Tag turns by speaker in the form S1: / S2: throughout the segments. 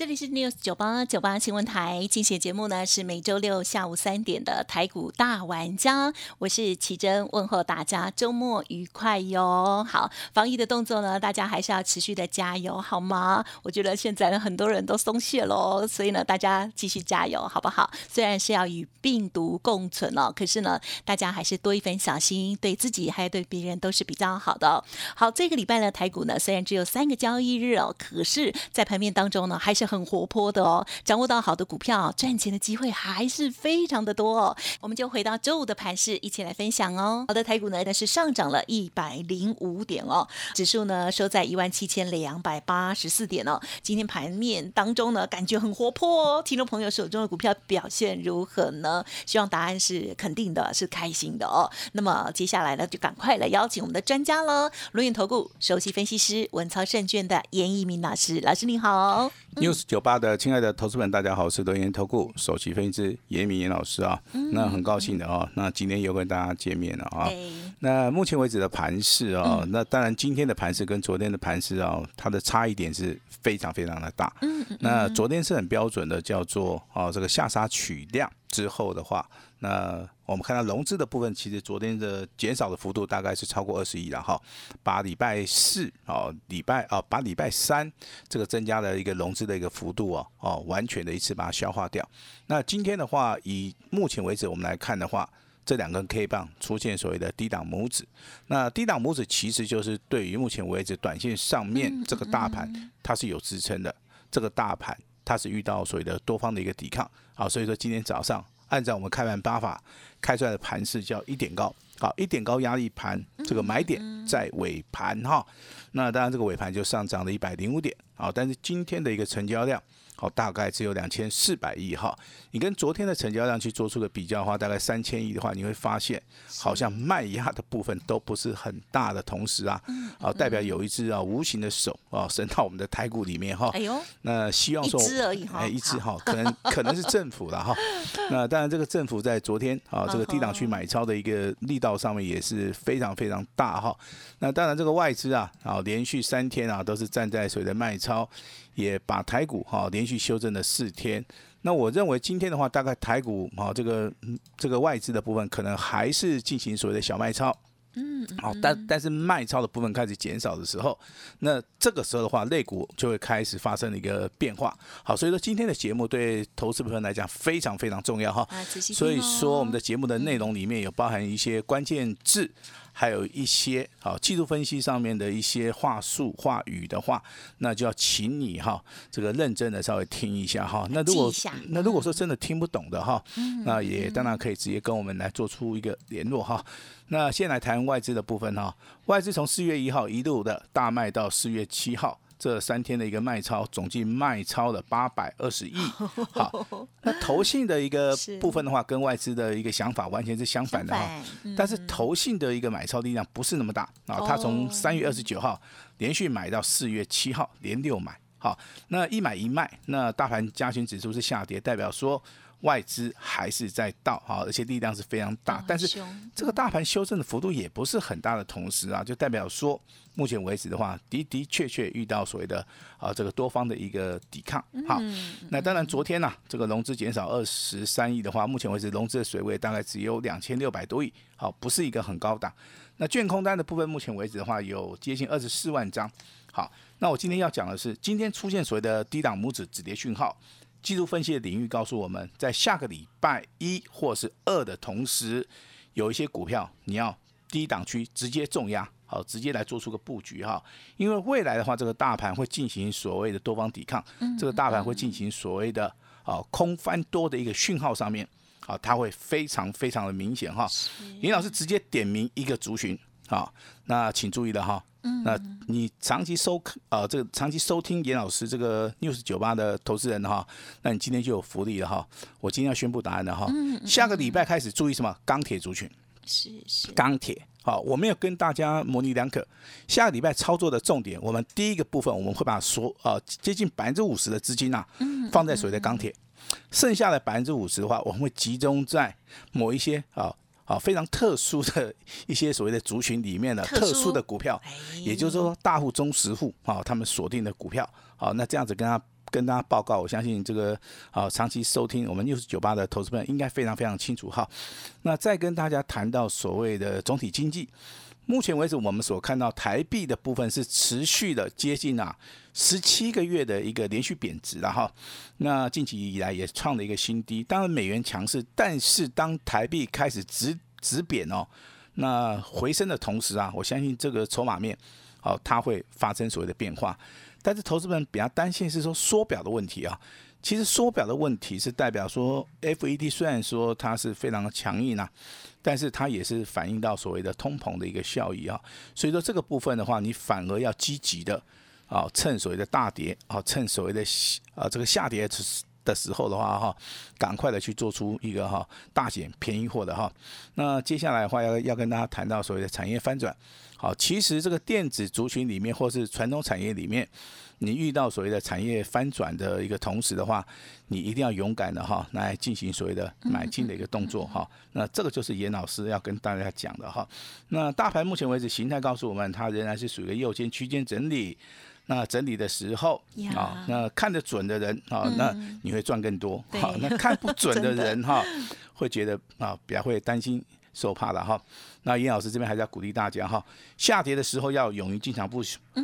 S1: 这里是 News 九八九八新闻台，进行节目呢是每周六下午三点的台股大玩家，我是奇珍，问候大家周末愉快哟。好，防疫的动作呢，大家还是要持续的加油，好吗？我觉得现在呢很多人都松懈喽，所以呢大家继续加油，好不好？虽然是要与病毒共存哦，可是呢大家还是多一分小心，对自己还有对别人都是比较好的。好，这个礼拜呢台股呢虽然只有三个交易日哦，可是，在盘面当中呢还是很活泼的哦，掌握到好的股票，赚钱的机会还是非常的多哦。我们就回到周五的盘势，一起来分享哦。好的，台股呢，那是上涨了一百零五点哦，指数呢收在一万七千两百八十四点哦。今天盘面当中呢，感觉很活泼哦。听众朋友手中的股票表现如何呢？希望答案是肯定的，是开心的哦。那么接下来呢，就赶快来邀请我们的专家喽，轮眼投顾首席分析师文操证券的严一鸣老师，老师你好。
S2: News 九八的亲爱的投资们，大家好，我是德言投顾首席分析师严明严老师啊。那很高兴的哦，那今天又跟大家见面了啊。
S1: 哎，
S2: 那目前为止的盘势啊，那当然今天的盘势跟昨天的盘势啊，它的差异点是非常非常的大。
S1: 嗯
S2: 那昨天是很标准的，叫做啊这个下杀取量之后的话，那我们看到融资的部分，其实昨天的减少的幅度大概是超过二十亿了哈，把礼拜四哦礼拜哦把礼拜三这个增加的一个融资的一个幅度哦哦完全的一次把它消化掉。那今天的话，以目前为止我们来看的话。这两根 K 棒出现所谓的低档拇指，那低档拇指其实就是对于目前为止短线上面这个大盘它是有支撑的，这个大盘它是遇到所谓的多方的一个抵抗好，所以说今天早上按照我们开盘八法开出来的盘势叫一点高，好一点高压力盘，这个买点在尾盘哈，那当然这个尾盘就上涨了一百零五点，好，但是今天的一个成交量。好，大概只有两千四百亿哈。你跟昨天的成交量去做出个比较的话，大概三千亿的话，你会发现好像卖压的部分都不是很大的，同时啊，啊代表有一只啊无形的手啊伸到我们的台股里面哈
S1: 哎。呦，
S2: 那希望说
S1: 一只而已哈
S2: 哎，一只哈，可能 可能是政府了哈。那当然，这个政府在昨天啊，这个低档去买超的一个力道上面也是非常非常大哈。那当然，这个外资啊，啊连续三天啊都是站在所谓的卖超，也把台股哈、连续修正了四天。那我认为今天的话，大概台股哈这个嗯这个外资的部分可能还是进行所谓的小卖超。嗯，好，但但是卖超的部分开始减少的时候，那这个时候的话，类股就会开始发生了一个变化。好，所以说今天的节目对投资朋友来讲非常非常重要哈。所以
S1: 哦
S2: 说，我们的节目的内容里面有包含一些关键字，还有一些好技术分析上面的一些话术话语的话，那就要请你哈这个认真的稍微听一下哈。那如果那如果说真的听不懂的哈，那也当然可以直接跟我们来做出一个联络哈。那先来谈外资的部分哈，外资从四月一号一路的大卖到四月七号。这三天的一个卖超，总计卖超了八百二十亿。好，那投信的一个部分的话，跟外资的一个想法完全是相反的哈。但是投信的一个买超力量不是那么大啊，它从
S1: 哦
S2: 三月二十九号连续买到四月七号，连六买。好，那一买一卖，那大盘加权指数是下跌，代表说外资还是在倒好，而且力量是非常大
S1: 哦，
S2: 但是这个大盘修正的幅度也不是很大的同时啊，就代表说目前为止的话，的的确确遇到所谓的啊这个多方的一个抵抗。好，
S1: 嗯
S2: 那当然昨天呢、这个融资减少二十三亿的话，目前为止融资的水位大概只有两千六百多亿，好，不是一个很高档。那券空单的部分，目前为止的话有接近二十四万张。好，那我今天要讲的是，今天出现所谓的低档拇指止跌讯号，技术分析的领域告诉我们，在下个礼拜一或是二的同时，有一些股票你要低档区直接重压，好，直接来做出个布局哈。因为未来的话，这个大盘会进行所谓的多方抵抗，这个大盘会进行所谓的啊空翻多的一个讯号上面，好，它会非常非常的明显哈。林老师直接点名一个族群，好，那请注意了哈。嗯那你长期收呃这个长期收听严老师这个 news 九八的投资人哈，那你今天就有福利了哈。我今天要宣布答案了哈。下个礼拜开始注意什么？钢铁族群，
S1: 是是，
S2: 钢铁。好，我没有跟大家模棱两可。下个礼拜操作的重点，我们第一个部分我们会把所呃接近百分之五十的资金啊，放在所谓的钢铁，剩下的百分之五十的话，我们会集中在某一些啊。啊，非常特殊的 一些所谓的族群里面的
S1: 特殊
S2: 的股票，
S1: 哎
S2: 也就是说大户、中实户啊，他们锁定的股票，好，那这样子跟他跟大家报告，我相信这个啊长期收听我们六十九八的投资朋友应该非常非常清楚哈。那再跟大家谈到所谓的总体经济，目前为止我们所看到台币的部分是持续的接近啊十七个月的一个连续贬值了哈。那近期以来也创了一个新低，当然美元强势，但是当台币开始直直贬哦，那回升的同时啊，我相信这个筹码面好它会发生所谓的变化。但是投资人比较担心是说缩表的问题啊，其实缩表的问题是代表说，FED 虽然说它是非常的强硬啊，但是它也是反映到所谓的通膨的一个效益啊，所以说这个部分的话，你反而要积极的啊，趁所谓的大跌啊，趁所谓的啊这个下跌的时候的话哈，赶快的去做出一个哈大减便宜货的哈，那接下来的话要要跟大家谈到所谓的产业翻转。好，其实这个电子族群里面，或是传统产业里面，你遇到所谓的产业翻转的一个同时的话，你一定要勇敢的哈，来进行所谓的买进的一个动作哈。那这个就是严老师要跟大家讲的哈。那大盘目前为止形态告诉我们，它仍然是属于右肩区间整理。那整理的时候啊，那看得准的人啊，那你会赚更多。好，那看不准的人 哈，会觉得啊，比较会担心。受怕了哈，那严老师这边还是要鼓励大家哈，下跌的时候要勇于进场布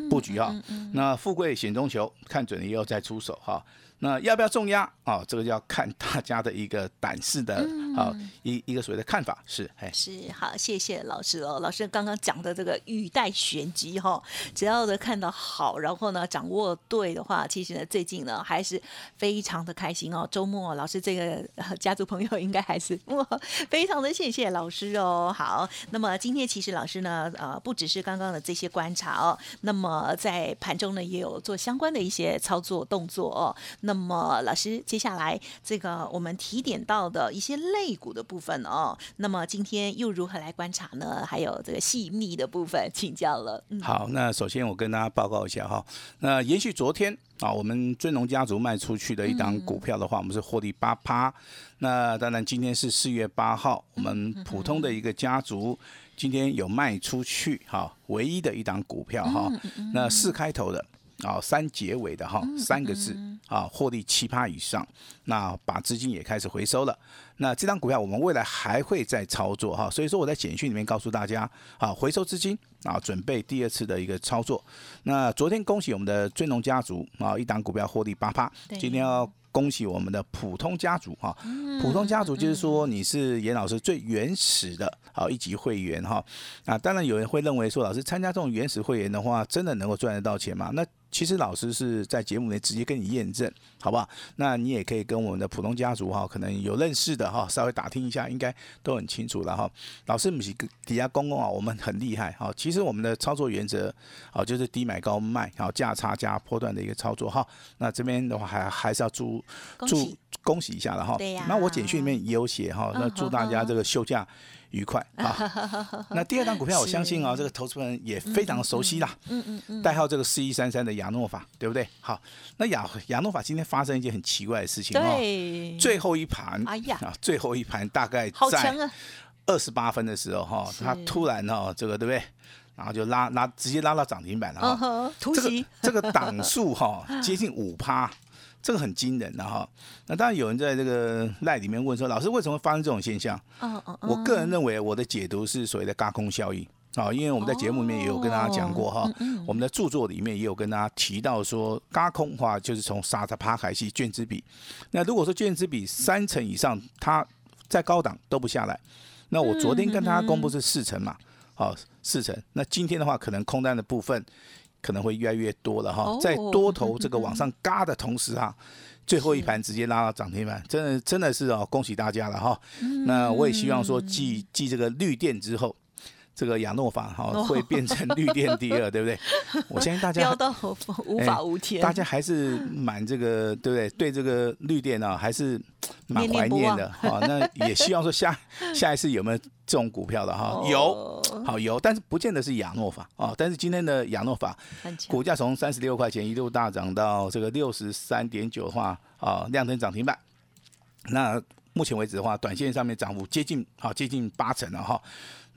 S2: 布局哈，那富贵险中求，看准了以后再出手哈。那要不要重压啊？这个要看大家的一个胆识的啊，一一个所谓的看法是，哎，
S1: 是好，谢谢老师哦。老师刚刚讲的这个语带玄机哈，只要的看到好，然后呢掌握对的话，其实呢最近呢还是非常的开心哦。周末老师这个家族朋友应该还是哇，非常的谢谢老师哦。好，那么今天其实老师呢呃不只是刚刚的这些观察哦，那么在盘中呢也有做相关的一些操作动作哦。那么，老师，接下来这个我们提点到的一些类股的部分哦，那么今天又如何来观察呢？还有这个细密的部分，请教了。
S2: 好，那首先我跟大家报告一下哈，那延续昨天啊，我们尊龙家族卖出去的一档股票的话，我们是获利八趴。那当然，今天是四月八号，我们普通的一个家族今天有卖出去哈，唯一的一档股票哈，那四开头的。啊，三结尾的哈，三个字啊，获利七趴以上，那把资金也开始回收了。那这张股票我们未来还会再操作哈，所以说我在简讯里面告诉大家啊，回收资金啊，准备第二次的一个操作。那昨天恭喜我们的尊龙家族啊，一档股票获利八趴，今天要。恭喜我们的普通家族哈，普通家族就是说你是严老师最原始的啊一级会员哈啊，当然有人会认为说老师参加这种原始会员的话，真的能够赚得到钱吗？那其实老师是在节目里直接跟你验证，好不好？那你也可以跟我们的普通家族哈，可能有认识的哈，稍微打听一下，应该都很清楚了哈。老师不是底下公公啊，我们很厉害哈。其实我们的操作原则啊，就是低买高卖，好价差加波段的一个操作哈。那这边的话还还是要祝祝恭喜一下了哈。那我简讯里面也有写哈，那祝大家这个休假。愉快 啊！那第二档股票，我相信啊，这个投资人也非常熟悉啦。嗯嗯嗯。代号这个四一三三的亚诺法，对不对？好，那亚亚诺法今天发生一件很奇怪的事情哦。最后一盘，哎呀，最后一盘大概在二十八分的时候哈，它突然哦，这个对不对？然后就拉拉，直接拉到涨停板了哈。突袭，这个档数哈，接近五趴。这个很惊人的哈，那当然有人在这个赖里面问说，老师为什么发生这种现象？我个人认为我的解读是所谓的轧空效应。啊，因为我们在节目里面也有跟大家讲过哈，我们的著作里面也有跟大家提到说，轧空的话就是从沙特帕海系卷资比，那如果说卷资比三成以上，它在高档都不下来，那我昨天跟大家公布是四成嘛，好四成，那今天的话可能空单的部分。可能会越来越多了哈，在多头这个往上嘎的同时啊，最后一盘直接拉到涨停板，真的真的是哦，恭喜大家了哈。那我也希望说，继继这个绿电之后。这个亚诺法哈会变成绿电第二，对不对？我相信大家
S1: 飙到无法无天，
S2: 大家还是蛮这个，对不对？对这个绿电啊，还是蛮怀念的哈。那也希望说下 下一次有没有这种股票的哈？有，好有，但是不见得是亚诺法啊。但是今天的亚诺法股价从三十六块钱一路大涨到这个六十三点九的话啊，亮灯涨停板。那目前为止的话，短线上面涨幅接近啊接近八成了哈。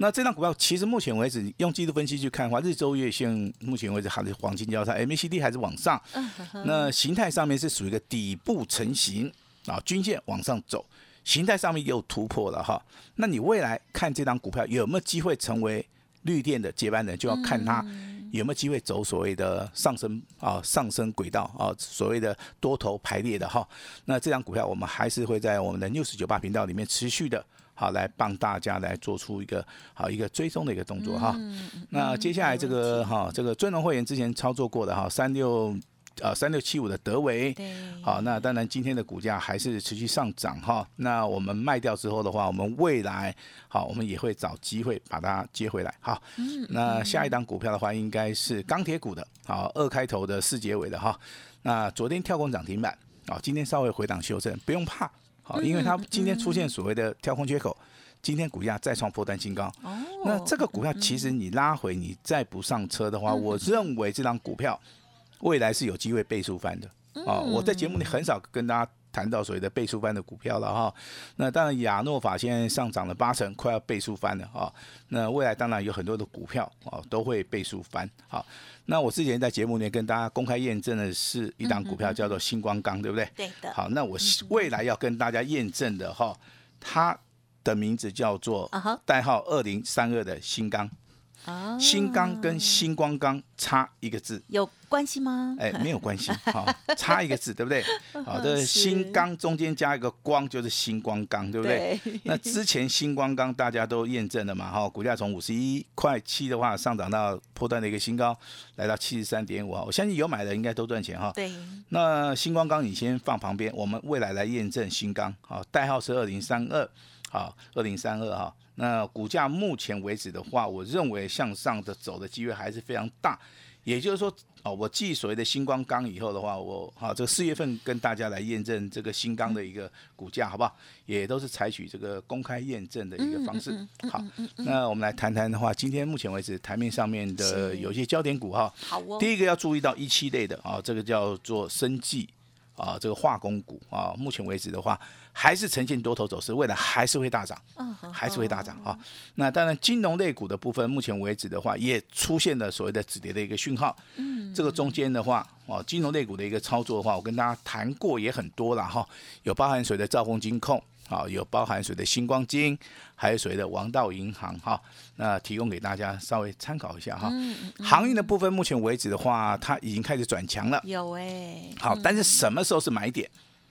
S2: 那这张股票其实目前为止，用季度分析去看的话，日周月线目前为止还是黄金交叉，MACD 还是往上。那形态上面是属于一个底部成型啊，均线往上走，形态上面又突破了哈。那你未来看这张股票有没有机会成为绿电的接班人，就要看它有没有机会走所谓的上升啊上升轨道啊，所谓的多头排列的哈。那这张股票我们还是会在我们的 news 九八频道里面持续的。好，来帮大家来做出一个好一个追踪的一个动作哈。那接下来这个哈，这个尊龙会员之前操作过的哈，三六呃三六七五的德维，好，那当然今天的股价还是持续上涨哈。那我们卖掉之后的话，我们未来好，我们也会找机会把它接回来。好，那下一档股票的话，应该是钢铁股的，好，二开头的四结尾的哈。那昨天跳空涨停板，啊，今天稍微回档修正，不用怕。好，因为它今天出现所谓的跳空缺口，今天股价再创破单新高。哦，那这个股票其实你拉回，你再不上车的话，我认为这张股票未来是有机会倍数翻的。啊，我在节目里很少跟大家。谈到所谓的倍数翻的股票了哈，那当然亚诺法现在上涨了八成，快要倍数翻了啊。那未来当然有很多的股票啊都会倍数翻。好，那我之前在节目里跟大家公开验证的是一档股票叫做星光钢，对不对？
S1: 对的。
S2: 好，那我未来要跟大家验证的哈，它的名字叫做代号二零三二的新钢。新钢跟星光钢差一个字，
S1: 有关系吗？
S2: 哎，没有关系，好，差一个字，对不对？好的，新钢中间加一个光，就是星光钢，对不对？那之前星光钢大家都验证了嘛，哈，股价从五十一块七的话上涨到破断的一个新高，来到七十三点五，我相信有买的应该都赚钱哈。
S1: 对。
S2: 那星光钢你先放旁边，我们未来来验证新钢，好，代号是二零三二，好，二零三二哈。那股价目前为止的话，我认为向上的走的机会还是非常大。也就是说，哦，我继所谓的星光钢以后的话，我好这个四月份跟大家来验证这个新钢的一个股价，好不好？也都是采取这个公开验证的一个方式。好，那我们来谈谈的话，今天目前为止台面上面的有些焦点股哈。
S1: 好哦。
S2: 第一个要注意到一期类的啊，这个叫做生技。啊，这个化工股啊，目前为止的话，还是呈现多头走势，未来还是会大涨，还是会大涨啊。那当然，金融类股的部分，目前为止的话，也出现了所谓的止跌的一个讯号。嗯，这个中间的话，哦，金融类股的一个操作的话，我跟大家谈过也很多了哈，有包含所谓的兆丰金控。好，有包含谁的星光金，还有谁的王道银行哈，那提供给大家稍微参考一下哈。航运的部分，目前为止的话，它已经开始转强了。
S1: 有哎。
S2: 好，但是什么时候是买点？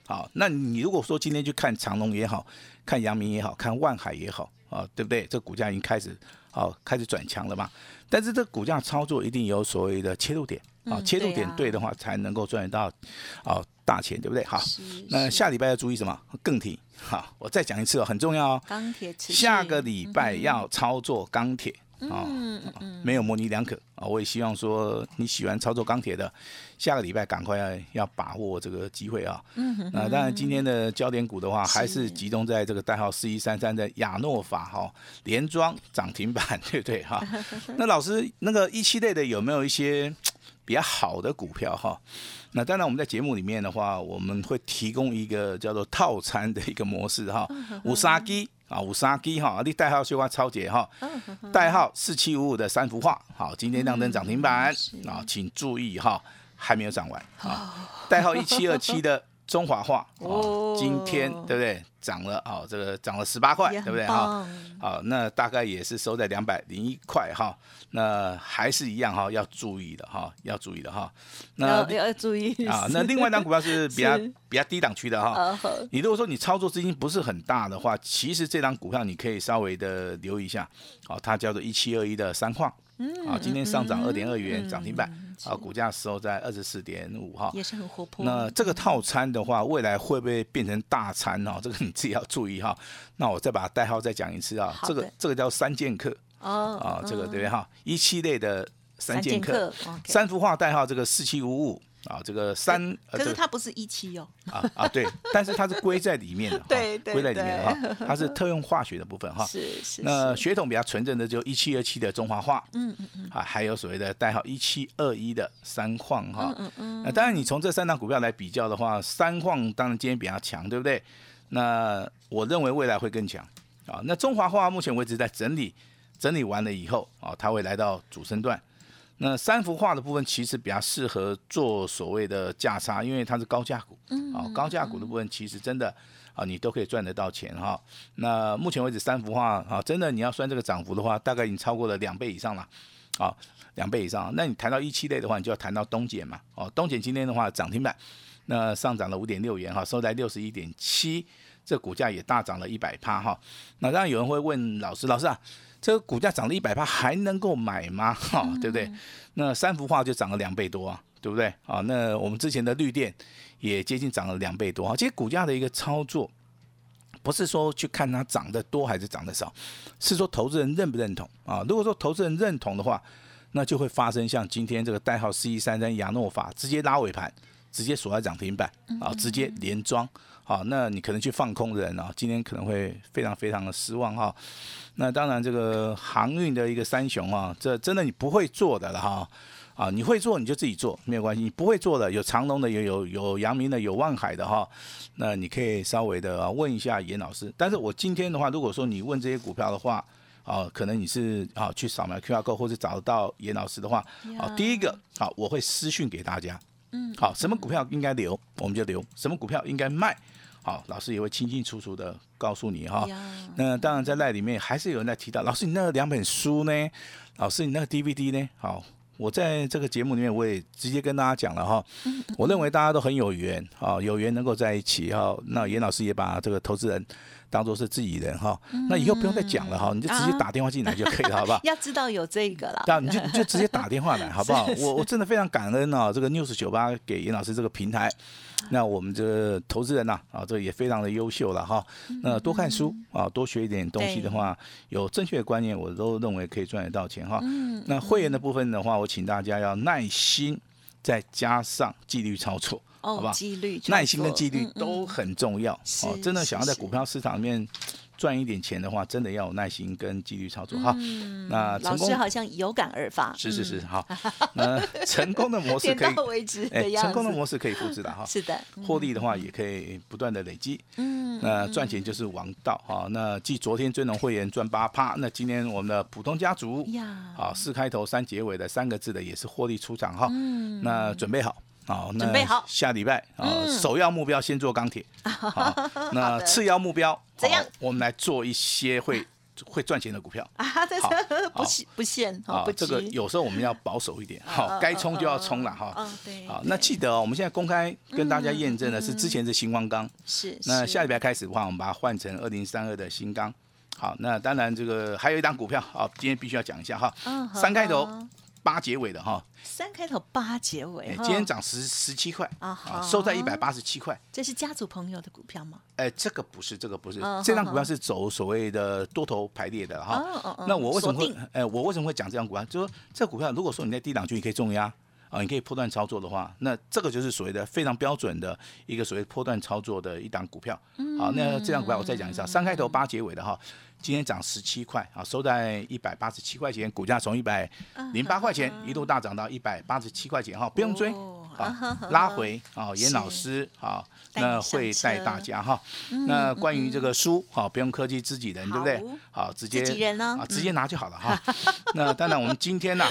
S2: 好，那你如果说今天去看长隆也好看阳明也好看万海也好啊，对不对？这股价已经开始好开始转强了嘛。但是这股价操作一定有所谓的切入点啊，切入点对的话，才能够赚得到啊大钱，对不对？好，那下礼拜要注意什么？更体。好，我再讲一次哦，很重要哦。
S1: 钢铁
S2: 下个礼拜要操作钢铁啊，没有模棱两可啊。我也希望说你喜欢操作钢铁的，下个礼拜赶快要要把握这个机会啊。嗯那当然今天的焦点股的话，还是集中在这个代号四一三三的亚诺法哈，连庄涨停板，对不对哈？那老师，那个一期类的有没有一些比较好的股票哈？那当然，我们在节目里面的话，我们会提供一个叫做套餐的一个模式哈，五杀鸡啊，五杀鸡哈，你代号绣花超姐哈，代号四七五五的三幅画，好，今天亮灯涨停板啊，请注意哈，还没有涨完啊，代号一七二七的。中华化哦，今天对不对？涨了哦，这个涨了十八块，对不对哈？好，那大概也是收在两百零一块哈。那还是一样哈，要注意的哈，要注意的哈。
S1: 那要注意
S2: 啊。那另外一张股票是 比较比较低档区的哈。你如果说你操作资金不是很大的话，其实这张股票你可以稍微的留意一下。好，它叫做一七二一的三矿。嗯。啊，今天上涨二点二元，涨停板。啊，股价收在二十四点五哈，
S1: 也是很活泼。
S2: 那这个套餐的话，未来会不会变成大餐哦？这个你自己要注意哈。那我再把代号再讲一次啊，这个这个叫三剑客哦，啊，这个对不对哈？一期类的三剑客，三幅画代号这个四七五五。啊，这个三，
S1: 可是它不是一期哦。
S2: 啊啊，对，但是它是归在里面的，
S1: 对对，
S2: 归在里面的哈，它是特用化学的部分哈。
S1: 是是。
S2: 那血统比较纯正的就一七二七的中华化，嗯嗯嗯，啊，还有所谓的代号一七二一的三矿哈。嗯嗯。那当然，你从这三档股票来比较的话，三矿当然今天比较强，对不对？那我认为未来会更强啊。那中华化目前为止在整理。整理完了以后啊，它会来到主升段。那三幅画的部分其实比较适合做所谓的价差，因为它是高价股，啊，高价股的部分其实真的啊，你都可以赚得到钱哈。那目前为止三幅画啊，真的你要算这个涨幅的话，大概已经超过了两倍以上了，啊，两倍以上。那你谈到一期类的话，你就要谈到东碱嘛，哦，东碱今天的话涨停板，那上涨了五点六元哈，收在六十一点七，这股价也大涨了一百趴哈。那当然有人会问老师，老师啊。这个股价涨了一百趴，还能够买吗？哈，对不对？那三幅画就涨了两倍多啊，对不对？啊，那我们之前的绿电也接近涨了两倍多啊。其实股价的一个操作，不是说去看它涨得多还是涨得少，是说投资人认不认同啊？如果说投资人认同的话，那就会发生像今天这个代号 C 一三三亚诺法直接拉尾盘，直接锁在涨停板啊，直接连庄。好，那你可能去放空的人啊，今天可能会非常非常的失望哈。那当然，这个航运的一个三雄啊，这真的你不会做的了哈。啊，你会做你就自己做，没有关系。你不会做的，有长隆的，有有有阳明的，有万海的哈。那你可以稍微的问一下严老师。但是我今天的话，如果说你问这些股票的话，啊，可能你是啊去扫描 QR code 或者找得到严老师的话，啊，第一个啊，我会私讯给大家。嗯。好，什么股票应该留，我们就留；什么股票应该卖。好，老师也会清清楚楚的告诉你哈。那当然在赖里面还是有人在提到，老师你那两本书呢？老师你那个 DVD 呢？好，我在这个节目里面我也直接跟大家讲了哈。我认为大家都很有缘啊，有缘能够在一起哈。那严老师也把这个投资人。当做是自己人哈，那以后不用再讲了哈，你就直接打电话进来就可以了，好不好？
S1: 要知道有这个了，
S2: 那你就你就直接打电话来，好不好？我我真的非常感恩啊，这个 News 酒吧给严老师这个平台，那我们这个投资人呐啊，这也非常的优秀了哈。那多看书啊，多学一点东西的话，有正确的观念，我都认为可以赚得到钱哈。那会员的部分的话，我请大家要耐心，再加上纪律操作。好吧，
S1: 纪律、
S2: 耐心跟纪律都很重要。哦，真的想要在股票市场里面赚一点钱的话，真的要有耐心跟纪律操作哈。
S1: 那老师好像有感而发。
S2: 是是是，好。那成功的模式可以
S1: 为止。
S2: 哎，成功的模式可以复制的哈。
S1: 是的。
S2: 获利的话也可以不断的累积。嗯。那赚钱就是王道哈。那继昨天尊龙会员赚八趴，那今天我们的普通家族呀，好四开头三结尾的三个字的也是获利出场哈。嗯。那准备好。好，
S1: 准备好。
S2: 下礼拜啊，首要目标先做钢铁，好，那次要目标
S1: 怎样？
S2: 我们来做一些会会赚钱的股票。
S1: 啊，好，不不限啊，
S2: 这个有时候我们要保守一点，好，该冲就要冲了哈，
S1: 嗯，对，
S2: 好，那记得哦，我们现在公开跟大家验证的是之前是新光钢，
S1: 是，
S2: 那下礼拜开始的话，我们把它换成二零三二的新钢，好，那当然这个还有一档股票，好，今天必须要讲一下哈，三开头。八结尾的哈，
S1: 三开头八结尾，
S2: 今天涨十十七块啊，收在一百八十七块。
S1: 这是家族朋友的股票吗？
S2: 哎，这个不是，这个不是，这张股票是走所谓的多头排列的哈。那我为什么会？哎，我为什么会讲这张股票？就说这股票，如果说你在低档区你可以重压啊，你可以破断操作的话，那这个就是所谓的非常标准的一个所谓破断操作的一档股票。好，那这张股票我再讲一下，三开头八结尾的哈。今天涨十七块啊，收在一百八十七块钱，股价从一百零八块钱一度大涨到一百八十七块钱哈，不用追啊，拉回啊，严老师啊。那会带大家哈，那关于这个书哈，不用客气自己人，对不对？好，直接
S1: 啊，
S2: 直接拿就好了哈。那当然，我们今天呢，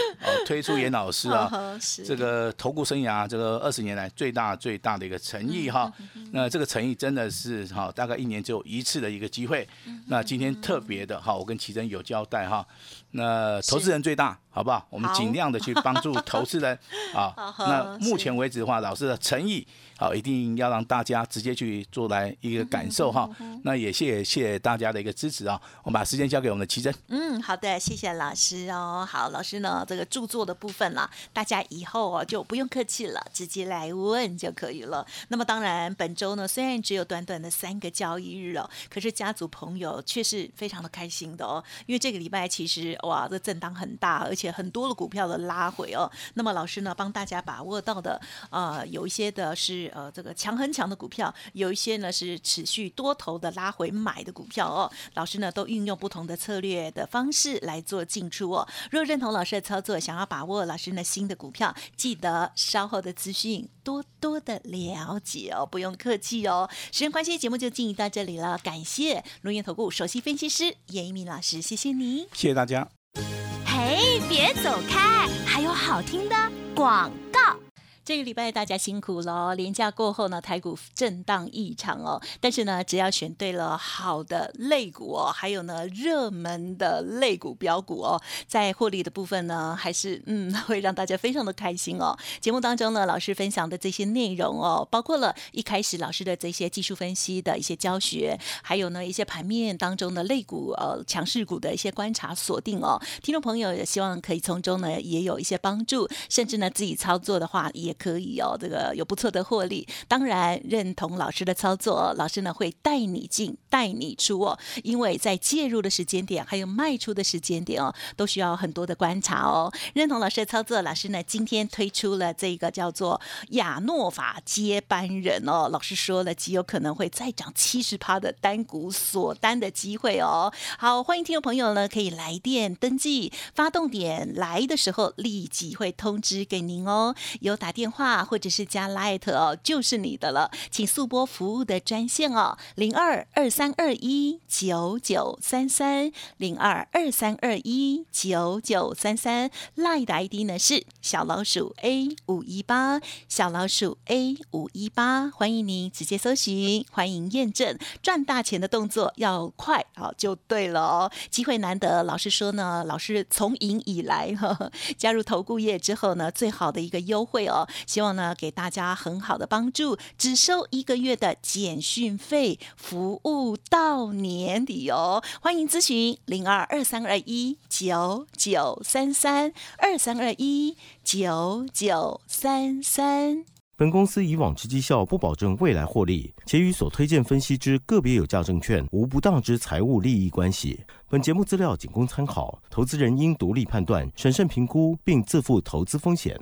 S2: 推出严老师啊，这个投顾生涯这个二十年来最大最大的一个诚意哈。那这个诚意真的是哈，大概一年只有一次的一个机会。那今天特别的哈，我跟奇珍有交代哈。那投资人最大，好不好？我们尽量的去帮助投资人啊。那目前为止的话，老师的诚意。好，一定要让大家直接去做来一个感受哈。那也谢谢大家的一个支持啊。我们把时间交给我们的奇珍。
S1: 嗯，好的，谢谢老师哦。好，老师呢，这个著作的部分啦，大家以后哦就不用客气了，直接来问就可以了。那么当然，本周呢虽然只有短短的三个交易日哦，可是家族朋友却是非常的开心的哦。因为这个礼拜其实哇，这震荡很大，而且很多的股票的拉回哦。那么老师呢，帮大家把握到的呃，有一些的是。呃，这个强很强的股票，有一些呢是持续多头的拉回买的股票哦。老师呢都运用不同的策略的方式来做进出哦。若认同老师的操作，想要把握老师的新的股票，记得稍后的资讯多多的了解哦，不用客气哦。时间关系，节目就进行到这里了，感谢龙岩投顾首席分析师严一鸣老师，谢谢你，
S2: 谢谢大家。
S3: 嘿，别走开，还有好听的广。
S1: 这个礼拜大家辛苦了，连假过后呢，台股震荡异常哦。但是呢，只要选对了好的类股哦，还有呢热门的类股标股哦，在获利的部分呢，还是嗯 会让大家非常的开心哦。节目当中呢，老师分享的这些内容哦，包括了一开始老师的这些技术分析的一些教学，还有呢一些盘面当中的类股呃强势股的一些观察锁定哦。听众朋友也希望可以从中呢也有一些帮助，甚至呢自己操作的话也。可以哦，这个有不错的获利。当然认同老师的操作，老师呢会带你进，带你出哦。因为在介入的时间点，还有卖出的时间点哦，都需要很多的观察哦。认同老师的操作，老师呢今天推出了这个叫做亚诺法接班人哦。老师说了，极有可能会再涨七十趴的单股锁单的机会哦。好，欢迎听众朋友呢可以来电登记，发动点来的时候立即会通知给您哦。有打电话或者是加 Light 哦，就是你的了，请速拨服务的专线哦，零二二三二一九九三三零二二三二一九九三三，Light 的 ID 呢是小老鼠 A 五一八，小老鼠 A 五一八，欢迎您直接搜寻，欢迎验证，赚大钱的动作要快好就对了哦，机会难得，老师说呢，老师从营以来呵呵 加入投顾业之后呢，最好的一个优惠哦。希望呢，给大家很好的帮助，只收一个月的简讯费，服务到年底哦。欢迎咨询零二二三二一九九三三二三二一九九三三。
S4: 本公司以往之绩效不保证未来获利，且与所推荐分析之个别有价证券无不当之财务利益关系。本节目资料仅供参考，投资人应独立判断、审慎评估，并自负投资风险。